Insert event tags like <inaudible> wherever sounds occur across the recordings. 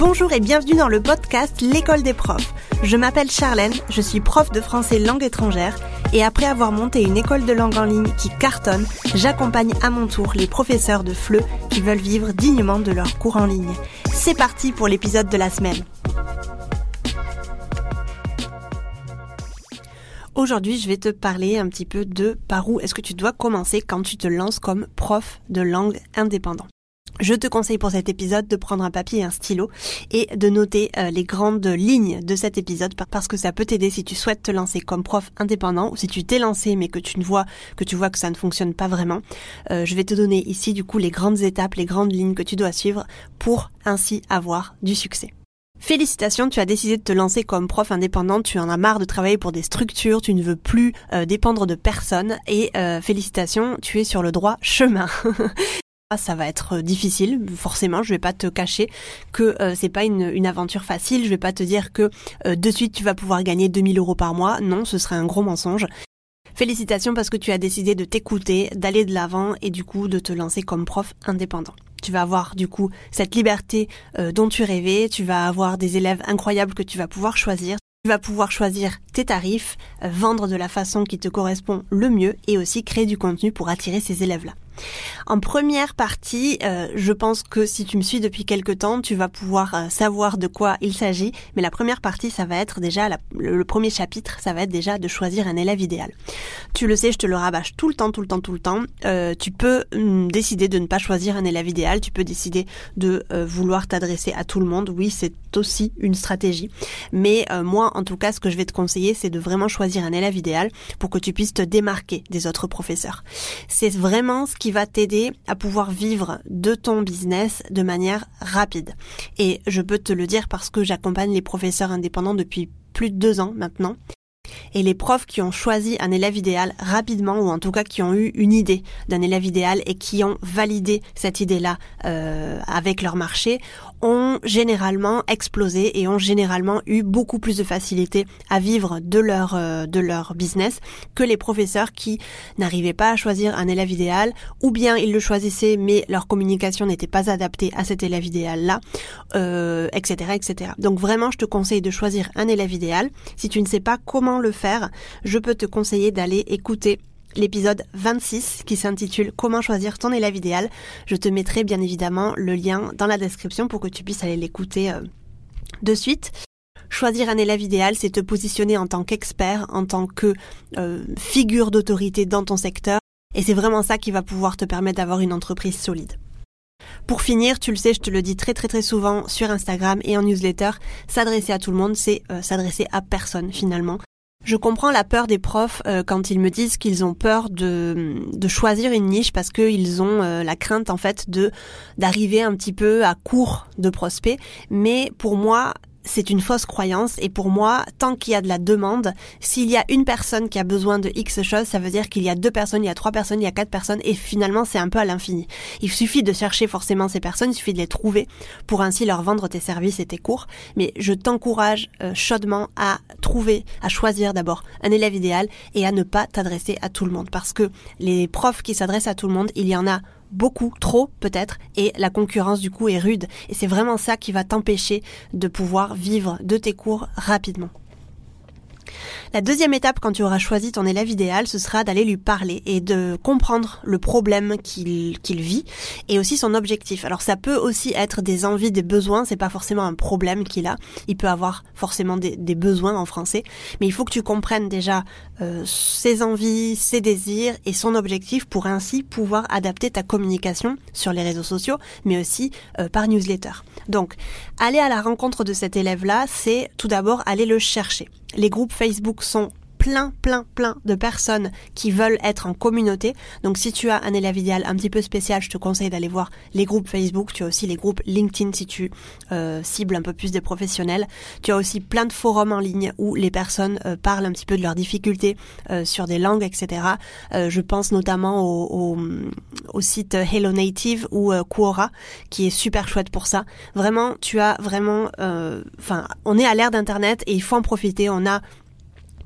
Bonjour et bienvenue dans le podcast L'école des profs. Je m'appelle Charlène, je suis prof de français langue étrangère et après avoir monté une école de langue en ligne qui cartonne, j'accompagne à mon tour les professeurs de FLE qui veulent vivre dignement de leurs cours en ligne. C'est parti pour l'épisode de la semaine. Aujourd'hui, je vais te parler un petit peu de par où est-ce que tu dois commencer quand tu te lances comme prof de langue indépendant. Je te conseille pour cet épisode de prendre un papier et un stylo et de noter euh, les grandes lignes de cet épisode parce que ça peut t'aider si tu souhaites te lancer comme prof indépendant ou si tu t'es lancé mais que tu ne vois que tu vois que ça ne fonctionne pas vraiment. Euh, je vais te donner ici du coup les grandes étapes, les grandes lignes que tu dois suivre pour ainsi avoir du succès. Félicitations, tu as décidé de te lancer comme prof indépendant, tu en as marre de travailler pour des structures, tu ne veux plus euh, dépendre de personne et félicitations, tu es sur le droit chemin. <laughs> ça va être euh, difficile, forcément. Je vais pas te cacher que euh, c'est pas une, une, aventure facile. Je vais pas te dire que euh, de suite tu vas pouvoir gagner 2000 euros par mois. Non, ce serait un gros mensonge. Félicitations parce que tu as décidé de t'écouter, d'aller de l'avant et du coup de te lancer comme prof indépendant. Tu vas avoir du coup cette liberté dont tu rêvais, tu vas avoir des élèves incroyables que tu vas pouvoir choisir, tu vas pouvoir choisir tes tarifs, vendre de la façon qui te correspond le mieux et aussi créer du contenu pour attirer ces élèves-là. En première partie, euh, je pense que si tu me suis depuis quelque temps, tu vas pouvoir euh, savoir de quoi il s'agit. Mais la première partie, ça va être déjà le, premier chapitre, ça va être déjà de choisir un élève idéal. Tu le sais, je te le rabâche tout le temps, tout le temps, tout le temps. Euh, tu peux mm, décider de ne pas choisir un élève idéal. Tu peux décider de vouloir t'adresser à tout le monde. Oui, c'est aussi une stratégie. Mais moi, en tout cas, ce que je vais te conseiller, c'est de vraiment choisir un élève idéal pour que tu puisses te démarquer des autres professeurs. C'est vraiment ce qui va t'aider à pouvoir vivre de ton business de manière rapide. Et je peux te le dire parce que j'accompagne les professeurs indépendants depuis plus de deux ans maintenant. Et les profs qui ont choisi un élève idéal rapidement, ou en tout cas qui ont eu une idée d'un élève idéal et qui ont validé cette idée-là euh, avec leur marché, ont généralement explosé et ont généralement eu beaucoup plus de facilité à vivre de leur euh, de leur business que les professeurs qui n'arrivaient pas à choisir un élève idéal ou bien ils le choisissaient mais leur communication n'était pas adaptée à cet élève idéal là euh, etc etc donc vraiment je te conseille de choisir un élève idéal. Si tu ne sais pas comment le faire je peux te conseiller d'aller écouter l'épisode 26 qui s'intitule Comment choisir ton élève idéal. Je te mettrai bien évidemment le lien dans la description pour que tu puisses aller l'écouter euh, de suite. Choisir un élève idéal, c'est te positionner en tant qu'expert, en tant que euh, figure d'autorité dans ton secteur. Et c'est vraiment ça qui va pouvoir te permettre d'avoir une entreprise solide. Pour finir, tu le sais, je te le dis très très très souvent sur Instagram et en newsletter, s'adresser à tout le monde, c'est euh, s'adresser à personne finalement. Je comprends la peur des profs euh, quand ils me disent qu'ils ont peur de, de choisir une niche parce qu'ils ont euh, la crainte en fait de d'arriver un petit peu à court de prospects. Mais pour moi, c'est une fausse croyance et pour moi, tant qu'il y a de la demande, s'il y a une personne qui a besoin de X choses, ça veut dire qu'il y a deux personnes, il y a trois personnes, il y a quatre personnes et finalement c'est un peu à l'infini. Il suffit de chercher forcément ces personnes, il suffit de les trouver pour ainsi leur vendre tes services et tes cours. Mais je t'encourage euh, chaudement à trouver, à choisir d'abord un élève idéal et à ne pas t'adresser à tout le monde parce que les profs qui s'adressent à tout le monde, il y en a beaucoup, trop peut-être, et la concurrence du coup est rude. Et c'est vraiment ça qui va t'empêcher de pouvoir vivre de tes cours rapidement. La deuxième étape quand tu auras choisi ton élève idéal, ce sera d'aller lui parler et de comprendre le problème qu'il vit et aussi son objectif. Alors ça peut aussi être des envies, des besoins, c'est pas forcément un problème qu'il a. Il peut avoir forcément des, besoins en français, mais il faut que tu comprennes déjà euh, ses envies, ses désirs et son objectif pour ainsi pouvoir adapter ta communication sur les réseaux sociaux, mais aussi euh, par newsletter. Donc, aller à la rencontre de cet élève-là, c'est tout d'abord aller le chercher. Les groupes Facebook sont plein, plein, plein de personnes qui veulent être en communauté. Donc si tu as un élève idéal un petit peu spécial, je te conseille d'aller voir les groupes Facebook. Tu as aussi les groupes LinkedIn si tu euh, cibles un peu plus des professionnels. Tu as aussi plein de forums en ligne où les personnes euh, parlent un petit peu de leurs difficultés euh, sur des langues, etc. je pense notamment au, site Hello Native ou Quora qui est super chouette pour ça. Vraiment, tu as vraiment, enfin, on est à l'ère d'internet et il faut en profiter. On a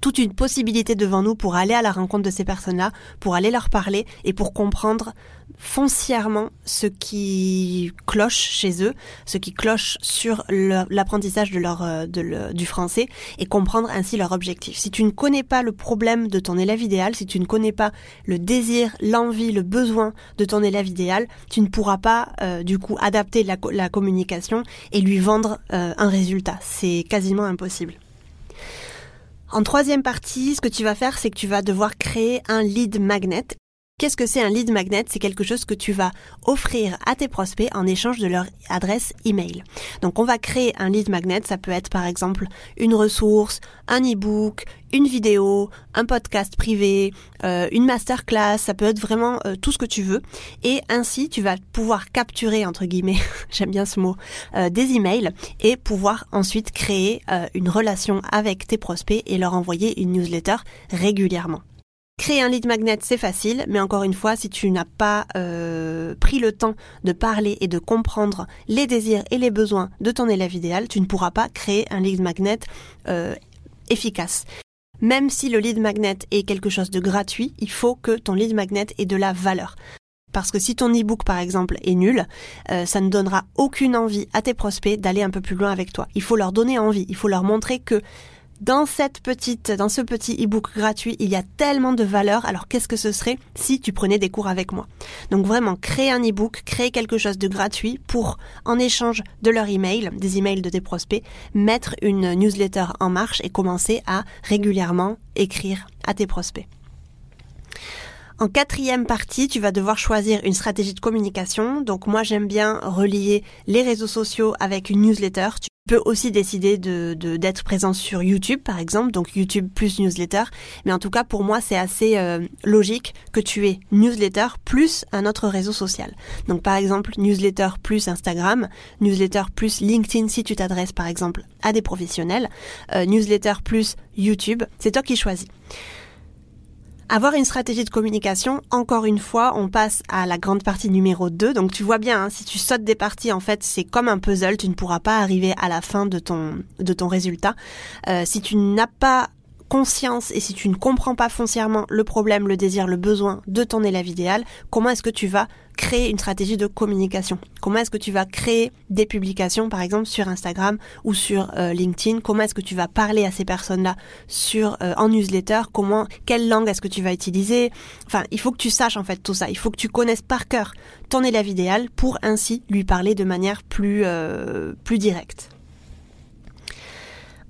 toute une possibilité devant nous pour aller à la rencontre de ces personnes-là, pour aller leur parler et pour comprendre foncièrement ce qui cloche chez eux, ce qui cloche sur l'apprentissage de leur, euh, du français et comprendre ainsi leur objectif. Si tu ne connais pas le problème de ton élève idéal, si tu ne connais pas le désir, l'envie, le besoin de ton élève idéal, tu ne pourras pas euh, du coup adapter la, la, communication et lui vendre euh, un résultat. C'est quasiment impossible. En troisième partie, ce que tu vas faire, c'est que tu vas devoir créer un lead magnet. Qu'est-ce que c'est un lead magnet? C'est quelque chose que tu vas offrir à tes prospects en échange de leur adresse email. Donc on va créer un lead magnet, ça peut être par exemple une ressource, un e-book, une vidéo, un podcast privé, euh, une masterclass, ça peut être vraiment euh, tout ce que tu veux. Et ainsi, tu vas pouvoir capturer, entre guillemets, <laughs> j'aime bien ce mot, euh, des emails et pouvoir ensuite créer une relation avec tes prospects et leur envoyer une newsletter régulièrement. Créer un lead magnet, c'est facile, mais encore une fois, si tu n'as pas pris le temps de parler et de comprendre les désirs et les besoins de ton élève idéal, tu ne pourras pas créer un lead magnet efficace. Même si le lead magnet est quelque chose de gratuit, il faut que ton lead magnet ait de la valeur. Parce que si ton e-book, par exemple, est nul, euh, ça ne donnera aucune envie à tes prospects d'aller un peu plus loin avec toi. Il faut leur donner envie. Il faut leur montrer que dans cette petite, dans ce petit e-book gratuit, il y a tellement de valeur. Alors qu'est-ce que ce serait si tu prenais des cours avec moi? Donc vraiment, créer un e-book, créer quelque chose de gratuit pour, en échange de leur email, des emails de tes prospects, mettre une newsletter en marche et commencer à régulièrement écrire à tes prospects. En quatrième partie, tu vas devoir choisir une stratégie de communication. Donc moi, j'aime bien relier les réseaux sociaux avec une newsletter. Tu peux aussi décider de d'être présent sur YouTube, par exemple, donc YouTube plus newsletter. Mais en tout cas, pour moi, c'est assez euh, logique que tu aies newsletter plus un autre réseau social. Donc par exemple, newsletter plus Instagram, newsletter plus LinkedIn si tu t'adresses par exemple à des professionnels, euh, newsletter plus YouTube. C'est toi qui choisis. Avoir une stratégie de communication, encore une fois, on passe à la grande partie numéro 2. Donc tu vois bien, hein, si tu sautes des parties, en fait, c'est comme un puzzle, tu ne pourras pas arriver à la fin de ton, de ton résultat. Euh, si tu n'as pas conscience et si tu ne comprends pas foncièrement le problème, le désir, le besoin de ton élève idéal, comment est-ce que tu vas créer une stratégie de communication? Comment est-ce que tu vas créer des publications, par exemple, sur Instagram ou sur euh, LinkedIn? Comment est-ce que tu vas parler à ces personnes-là sur euh, en newsletter? Comment, quelle langue est-ce que tu vas utiliser? Enfin, il faut que tu saches en fait tout ça. Il faut que tu connaisses par cœur ton élève idéal pour ainsi lui parler de manière plus euh, plus directe.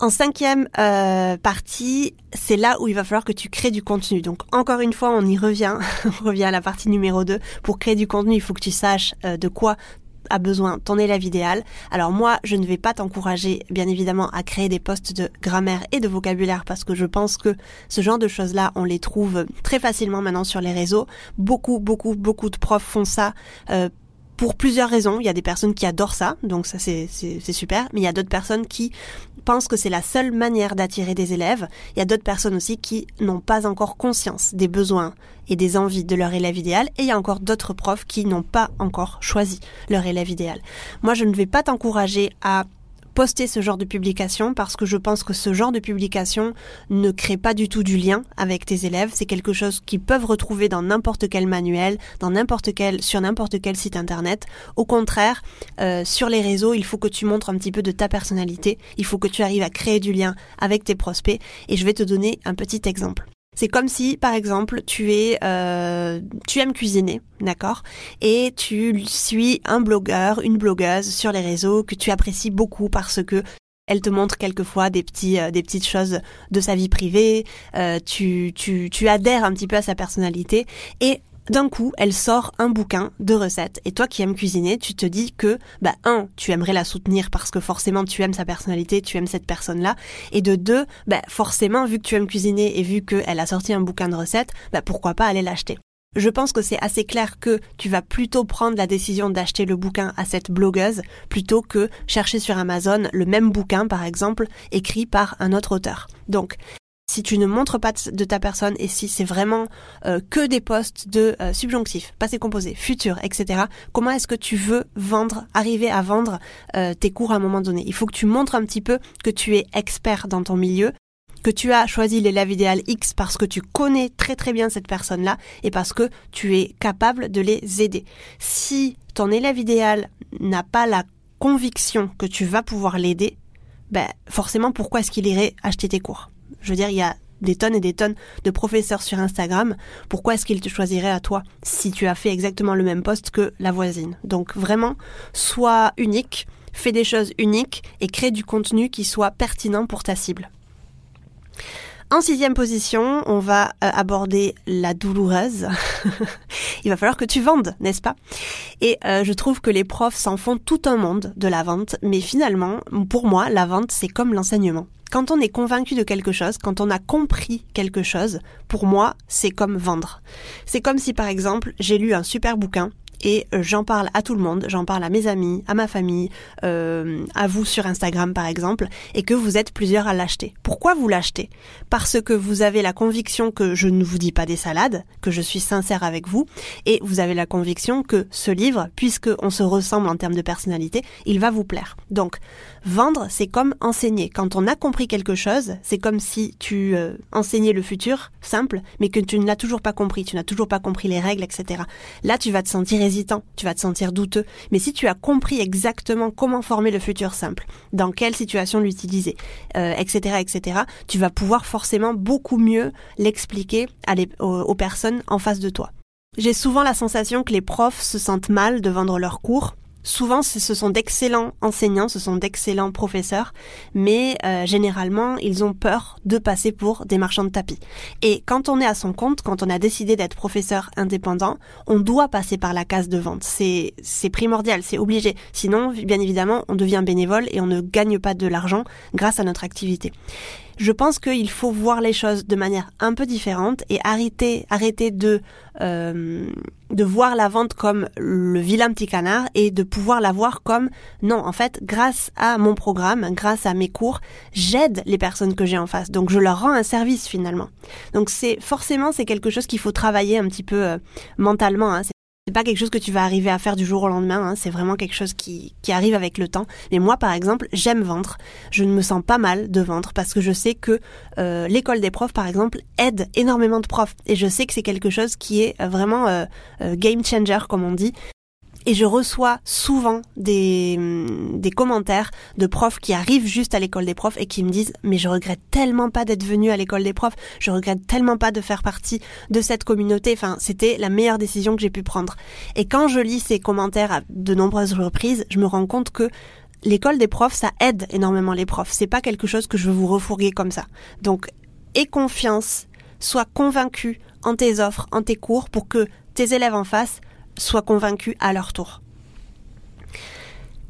En cinquième euh, partie, c'est là où il va falloir que tu crées du contenu. Donc encore une fois, on y revient, <laughs> on revient à la partie numéro 2. Pour créer du contenu, il faut que tu saches euh, de quoi a besoin ton élève idéal. Alors moi, je ne vais pas t'encourager, bien évidemment, à créer des postes de grammaire et de vocabulaire parce que je pense que ce genre de choses-là, on les trouve très facilement maintenant sur les réseaux. Beaucoup, beaucoup, beaucoup de profs font ça. Euh, pour plusieurs raisons. Il y a des personnes qui adorent ça, donc ça c'est super, mais il y a d'autres personnes qui pensent que c'est la seule manière d'attirer des élèves. Il y a d'autres personnes aussi qui n'ont pas encore conscience des besoins et des envies de leur élève idéal, et il y a encore d'autres profs qui n'ont pas encore choisi leur élève idéal. Moi, je ne vais pas t'encourager à poster ce genre de publication parce que je pense que ce genre de publication ne crée pas du tout du lien avec tes élèves. C'est quelque chose qu'ils peuvent retrouver dans n'importe quel manuel, dans n'importe quel, sur n'importe quel site internet. Au contraire, euh, sur les réseaux, il faut que tu montres un petit peu de ta personnalité. Il faut que tu arrives à créer du lien avec tes prospects. Et je vais te donner un petit exemple. C'est comme si, par exemple, tu es, euh, tu aimes cuisiner, d'accord, et tu suis un blogueur, une blogueuse sur les réseaux que tu apprécies beaucoup parce que elle te montre quelquefois des petits, euh, des petites choses de sa vie privée. Euh, tu, tu, tu adhères un petit peu à sa personnalité et d'un coup, elle sort un bouquin de recettes. Et toi qui aimes cuisiner, tu te dis que, bah, un, tu aimerais la soutenir parce que forcément tu aimes sa personnalité, tu aimes cette personne-là. Et de deux, bah, forcément, vu que tu aimes cuisiner et vu qu'elle a sorti un bouquin de recettes, bah, pourquoi pas aller l'acheter? Je pense que c'est assez clair que tu vas plutôt prendre la décision d'acheter le bouquin à cette blogueuse plutôt que chercher sur Amazon le même bouquin, par exemple, écrit par un autre auteur. Donc, si tu ne montres pas de ta personne et si c'est vraiment euh, que des postes de euh, subjonctif, passé composé, futur, etc., comment est-ce que tu veux vendre, arriver à vendre euh, tes cours à un moment donné? Il faut que tu montres un petit peu que tu es expert dans ton milieu, que tu as choisi l'élève idéal X parce que tu connais très très bien cette personne-là et parce que tu es capable de les aider. Si ton élève idéal n'a pas la conviction que tu vas pouvoir l'aider, ben forcément pourquoi est-ce qu'il irait acheter tes cours? Je veux dire, il y a des tonnes et des tonnes de professeurs sur Instagram, pourquoi est-ce qu'il te choisirait à toi si tu as fait exactement le même poste que la voisine? Donc vraiment, sois unique, fais des choses uniques et crée du contenu qui soit pertinent pour ta cible. En sixième position, on va euh, aborder la douloureuse. <laughs> Il va falloir que tu vendes, n'est-ce pas? Et euh, je trouve que les profs s'en font tout un monde de la vente, mais finalement, pour moi, la vente, c'est comme l'enseignement. Quand on est convaincu de quelque chose, quand on a compris quelque chose, pour moi, c'est comme vendre. C'est comme si, par exemple, j'ai lu un super bouquin et euh, j'en parle à tout le monde, j'en parle à mes amis, à ma famille, euh, à vous sur Instagram par exemple, et que vous êtes plusieurs à l'acheter. Pourquoi vous l'achetez? Parce que vous avez la conviction que je ne vous dis pas des salades, que je suis sincère avec vous, et vous avez la conviction que ce livre, puisque on se ressemble en termes de personnalité, il va vous plaire. Donc, vendre, c'est comme enseigner. Quand on a compris quelque chose, c'est comme si tu euh, enseignais le futur, simple, mais que tu ne l'as toujours pas compris, tu n'as toujours pas compris les règles, etc. Là, tu vas te sentir tu vas te sentir douteux. Mais si tu as compris exactement comment former le futur simple, dans quelle situation l'utiliser, etc., euh, etc., tu vas pouvoir forcément beaucoup mieux l'expliquer aux personnes en face de toi. J'ai souvent la sensation que les profs se sentent mal de vendre leurs cours Souvent, ce sont d'excellents enseignants, ce sont d'excellents professeurs, mais euh, généralement, ils ont peur de passer pour des marchands de tapis. Et quand on est à son compte, quand on a décidé d'être professeur indépendant, on doit passer par la case de vente. C'est c'est primordial, c'est obligé. Sinon, bien évidemment, on devient bénévole et on ne gagne pas de l'argent grâce à notre activité. Je pense qu'il faut voir les choses de manière un peu différente et arrêter, arrêter de, euh, de voir la vente comme le vilain petit canard et de pouvoir la voir comme non, en fait, grâce à mon programme, grâce à mes cours, j'aide les personnes que j'ai en face. Donc je leur rends un service finalement. Donc c'est forcément c'est quelque chose qu'il faut travailler un petit peu euh, mentalement. Hein. C'est pas quelque chose que tu vas arriver à faire du jour au lendemain, hein. c'est vraiment quelque chose qui, qui arrive avec le temps. Mais moi, par exemple, j'aime vendre. Je ne me sens pas mal de vendre parce que je sais que euh, l'école des profs, par exemple, aide énormément de profs. Et je sais que c'est quelque chose qui est vraiment euh, euh, game changer, comme on dit et je reçois souvent des, mm, des commentaires de profs qui arrivent juste à l'école des profs et qui me disent mais je regrette tellement pas d'être venu à l'école des profs, je regrette tellement pas de faire partie de cette communauté, enfin c'était la meilleure décision que j'ai pu prendre. Et quand je lis ces commentaires à de nombreuses reprises, je me rends compte que l'école des profs, ça aide énormément les profs. C'est pas quelque chose que je veux vous refourguer comme ça. Donc, aie confiance, sois convaincu en tes offres, en tes cours pour que tes élèves en face soient convaincus à leur tour.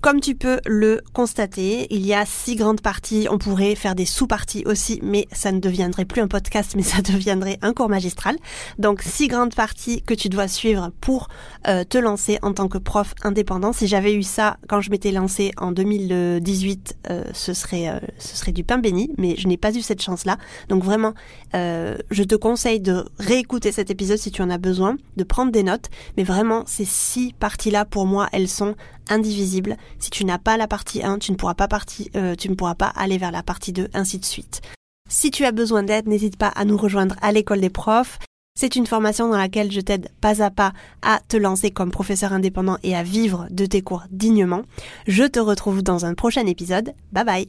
Comme tu peux le constater, il y a six grandes parties. On pourrait faire des sous-parties aussi, mais ça ne deviendrait plus un podcast, mais ça <laughs> deviendrait un cours magistral. Donc six grandes parties que tu dois suivre pour euh, te lancer en tant que prof indépendant. Si j'avais eu ça quand je m'étais lancé en 2018, euh, ce serait euh, ce serait du pain béni, mais je n'ai pas eu cette chance-là. Donc vraiment, je te conseille de réécouter cet épisode si tu en as besoin, de prendre des notes. Mais vraiment, ces six parties-là, pour moi, elles sont indivisible. Si tu n'as pas la partie 1, tu ne pourras pas euh, tu ne pourras pas aller vers la partie 2, ainsi de suite. Si tu as besoin d'aide, n'hésite pas à nous rejoindre à l'école des profs. C'est une formation dans laquelle je t'aide pas à pas à te lancer comme professeur indépendant et à vivre de tes cours dignement. Je te retrouve dans un prochain épisode. Bye bye